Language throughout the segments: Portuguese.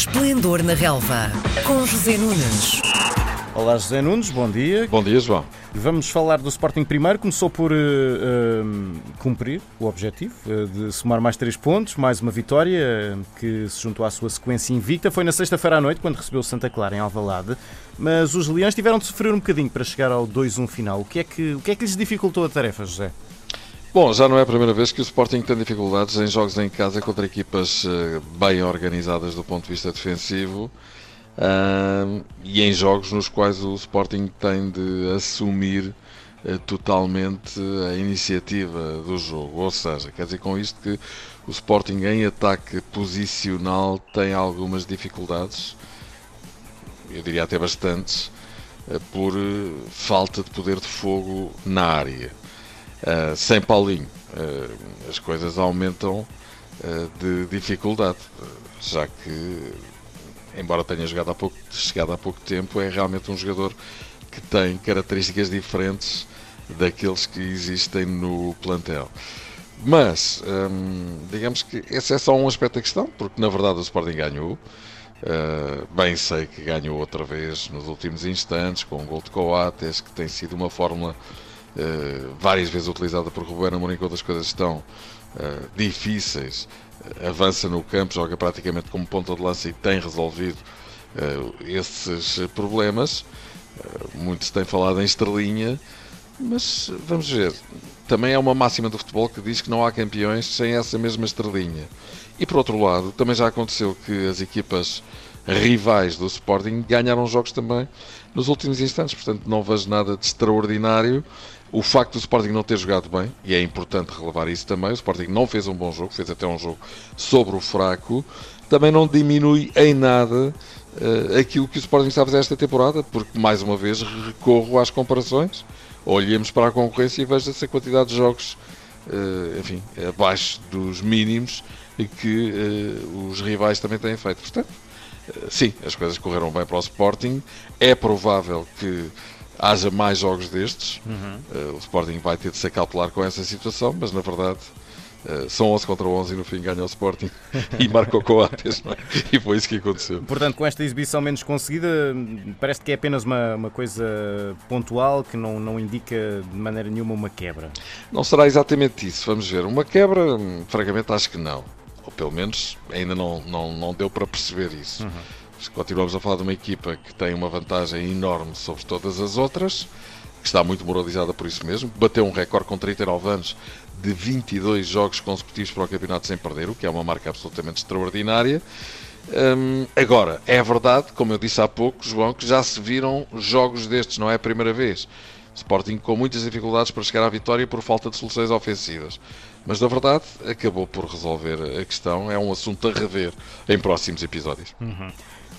Esplendor na Relva, com José Nunes. Olá José Nunes, bom dia. Bom dia, João. Vamos falar do Sporting primeiro. Começou por uh, uh, cumprir o objetivo uh, de somar mais três pontos, mais uma vitória que se juntou à sua sequência invicta. Foi na sexta-feira à noite, quando recebeu Santa Clara em Alvalade. Mas os Leões tiveram de sofrer um bocadinho para chegar ao 2-1 final. O que, é que, o que é que lhes dificultou a tarefa, José? Bom, já não é a primeira vez que o Sporting tem dificuldades em jogos em casa contra equipas bem organizadas do ponto de vista defensivo. E em jogos nos quais o Sporting tem de assumir uh, totalmente a iniciativa do jogo. Ou seja, quer dizer com isto que o Sporting em ataque posicional tem algumas dificuldades, eu diria até bastantes, uh, por falta de poder de fogo na área. Sem Paulinho, as coisas aumentam de dificuldade, já que embora tenha jogado há pouco, chegado há pouco tempo, é realmente um jogador que tem características diferentes daqueles que existem no plantel. Mas, hum, digamos que esse é só um aspecto da questão, porque na verdade o Sporting ganhou. Uh, bem sei que ganhou outra vez nos últimos instantes, com um gol de Coates, que tem sido uma fórmula uh, várias vezes utilizada por Ruben Amorim quando as coisas estão uh, difíceis avança no campo, joga praticamente como ponta de lança e tem resolvido esses problemas. Muito se tem falado em estrelinha, mas vamos ver. Também é uma máxima do futebol que diz que não há campeões sem essa mesma estrelinha. E por outro lado, também já aconteceu que as equipas rivais do Sporting ganharam jogos também nos últimos instantes, portanto não vejo nada de extraordinário. O facto do Sporting não ter jogado bem, e é importante relevar isso também, o Sporting não fez um bom jogo, fez até um jogo sobre o fraco, também não diminui em nada uh, aquilo que o Sporting está a fazer esta temporada, porque mais uma vez recorro às comparações, olhemos para a concorrência e veja-se a quantidade de jogos, uh, enfim, abaixo dos mínimos que uh, os rivais também têm feito. Portanto, sim, as coisas correram bem para o Sporting, é provável que haja mais jogos destes. Uhum. Uh, o Sporting vai ter de se acautelar com essa situação, mas na verdade uh, são 11 contra 11 e no fim ganha o Sporting e marcou Coates, é? E foi isso que aconteceu. Portanto, com esta exibição menos conseguida, parece que é apenas uma, uma coisa pontual que não, não indica de maneira nenhuma uma quebra. Não será exatamente isso, vamos ver. Uma quebra, francamente, acho que não. Pelo menos ainda não, não, não deu para perceber isso. Uhum continuamos a falar de uma equipa que tem uma vantagem enorme sobre todas as outras, que está muito moralizada por isso mesmo. Bateu um recorde com 39 anos de 22 jogos consecutivos para o campeonato sem perder, o que é uma marca absolutamente extraordinária. Hum, agora, é verdade, como eu disse há pouco, João, que já se viram jogos destes, não é a primeira vez. Sporting com muitas dificuldades para chegar à vitória por falta de soluções ofensivas. Mas na verdade acabou por resolver a questão. É um assunto a rever em próximos episódios. Uhum.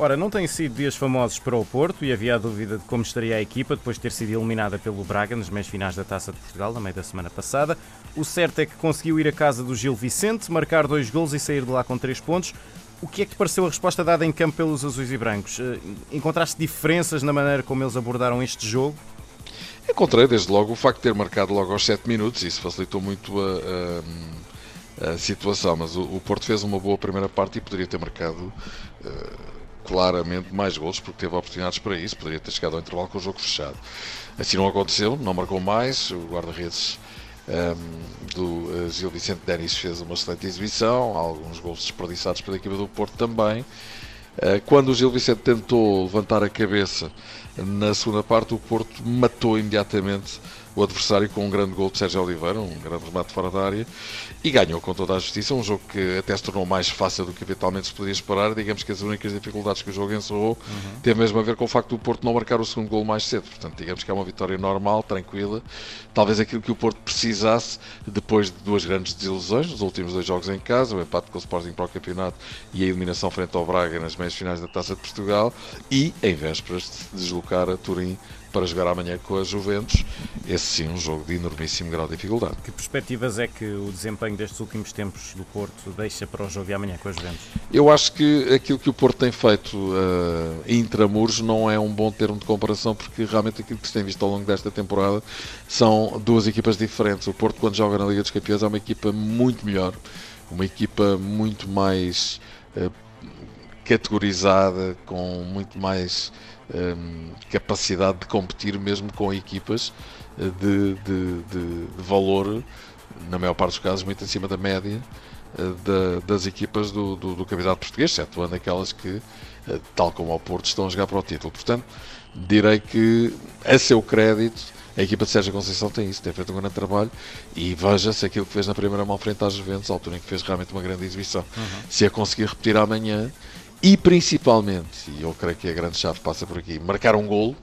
Ora, não têm sido dias famosos para o Porto e havia a dúvida de como estaria a equipa depois de ter sido eliminada pelo Braga nas meias finais da Taça de Portugal, na meio da semana passada. O certo é que conseguiu ir à casa do Gil Vicente, marcar dois gols e sair de lá com três pontos. O que é que te pareceu a resposta dada em campo pelos azuis e brancos? Eh, encontraste diferenças na maneira como eles abordaram este jogo? Encontrei, desde logo, o facto de ter marcado logo aos 7 minutos. Isso facilitou muito a, a, a situação. Mas o, o, Porto fez uma boa primeira parte e poderia ter marcado. Uh, claramente mais gols, porque teve oportunidades para isso, poderia ter chegado ao intervalo com o jogo fechado. Assim não aconteceu, não marcou mais, o guarda-redes um, ehm, do uh, Gil Vicente Denis fez uma excelente exibição, alguns gols desperdiçados pela equipa do Porto também. Uh, quando o Gil Vicente tentou levantar a cabeça na segunda parte, o Porto matou imediatamente o adversário com um grande gol de Sérgio Oliveira, um grande remate fora da área, e ganhou com toda a justiça. Um jogo que até se tornou mais fácil do que eventualmente se podia esperar. Digamos que as únicas dificuldades que o jogo encerrou uhum. têm mesmo a ver com o facto do Porto não marcar o segundo gol mais cedo. Portanto, digamos que é uma vitória normal, tranquila. Talvez aquilo que o Porto precisasse depois de duas grandes desilusões, nos últimos dois jogos em casa, o empate com o Sporting para o campeonato e a eliminação frente ao Braga nas meias finais da Taça de Portugal, e em vésperas de se deslocar a Turim para jogar amanhã com a Juventus. Esse sim, um jogo de enormíssimo grau de dificuldade. Que perspectivas é que o desempenho destes últimos tempos do Porto deixa para o jogo de amanhã com a Juventus? Eu acho que aquilo que o Porto tem feito uh, intramuros não é um bom termo de comparação, porque realmente aquilo que se tem visto ao longo desta temporada são duas equipas diferentes. O Porto, quando joga na Liga dos Campeões, é uma equipa muito melhor, uma equipa muito mais. Uh, categorizada, com muito mais um, capacidade de competir mesmo com equipas eh, de, de, de, de, valor, na maior parte dos casos, muito acima da média uh, das equipas do, do, do campeonato português, excetuando aquelas que, uh, tal como ao Porto, estão a jogar para o título. Portanto, direi que, a seu crédito, a equipa de Sérgio Conceição tem isso, tem feito um grande trabalho e veja-se aquilo que fez na primeira mão frente às Juventus, à altura em que fez realmente uma grande exibição. Uhum. Se a conseguir repetir amanhã e principalmente, e eu creio que a grande chave passa por aqui, marcar um golo,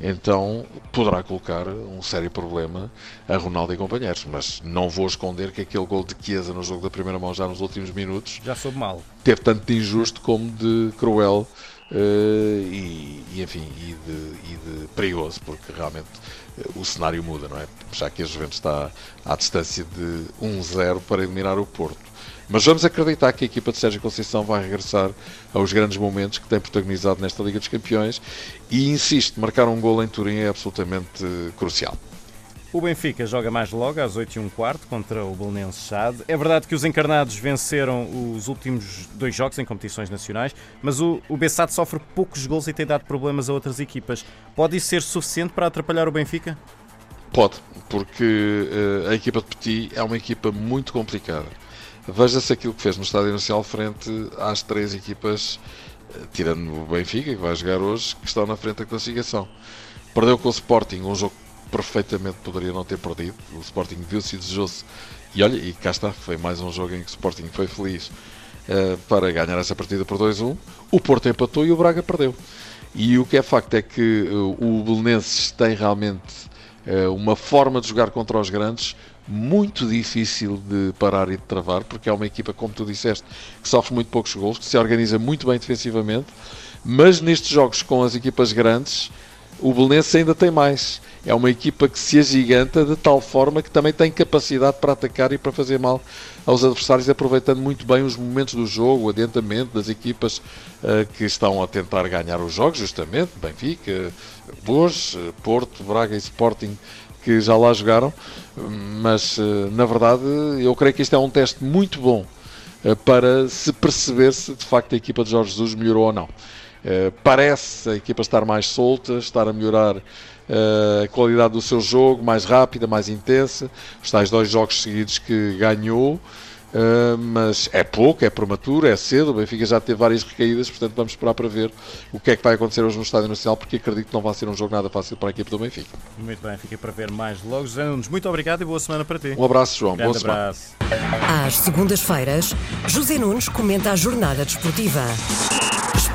então poderá colocar um sério problema a Ronaldo e companheiros. Mas não vou esconder que aquele gol de Chiesa no jogo da primeira mão, já nos últimos minutos, já soube mal. Teve tanto de injusto como de cruel e, e, enfim, e de, e de, perigoso, porque realmente uh, o cenário muda, não é? Já que a Juventus está à distância de 1-0 para eliminar o Porto. Mas vamos acreditar que a equipa de Sérgio Conceição vai regressar aos grandes momentos que tem protagonizado nesta Liga dos Campeões e insisto, marcar um gol em Turim é absolutamente crucial. O Benfica joga mais logo, às 8 e um quarto, contra o Belenenses Chade. É verdade que os encarnados venceram os últimos dois jogos em competições nacionais, mas o, o Bessade sofre poucos gols e tem dado problemas a outras equipas. Pode isso ser suficiente para atrapalhar o Benfica? Pode, porque uh, a equipa de Petit é uma equipa muito complicada. Veja-se aquilo que fez no Estádio Nacional frente às três equipas, eh, tirando o Benfica, que vai jogar hoje, que estão na frente da classificação. Perdeu com o Sporting, um jogo perfeitamente poderia não ter perdido. O Sporting viu-se e desejou-se. E olha, e cá está, foi mais um jogo em que o Sporting foi feliz uh, para ganhar essa partida por 2-1. O Porto empatou e o Braga perdeu. E o que é facto é que uh, o Belenenses tem realmente uh, uma forma de jogar contra os grandes muito difícil de parar e de travar, porque é uma equipa, como tu disseste, que sofre muito poucos gols, que se organiza muito bem defensivamente, mas nestes jogos com as equipas grandes, o Belenense ainda tem mais. É uma equipa que se agiganta de tal forma que também tem capacidade para atacar e para fazer mal aos adversários, aproveitando muito bem os momentos do jogo, o adiantamento das equipas uh, que estão a tentar ganhar os jogos, justamente, Benfica, Boas, Porto, Braga e Sporting que já lá jogaram, mas eh, na verdade eu creio que isto é um teste muito bom eh, para se perceber se de facto a equipa de Jorge Jesus melhorou ou não. Parece a equipa estar mais solta, estar a melhorar a qualidade do seu jogo, mais rápida, mais intensa. Os tais dois jogos seguidos que ganhou Uh, mas é pouco, é prematuro, é cedo. O Benfica já teve várias recaídas, portanto vamos esperar para ver o que é que vai acontecer hoje no Estádio Nacional, porque acredito que não vai ser um jogo nada fácil para a equipe do Benfica. Muito bem, fica para ver mais logo. José Nunes, muito obrigado e boa semana para ti. Um abraço, João. Grande boa abraço. semana. Às segundas-feiras, José Nunes comenta a jornada desportiva.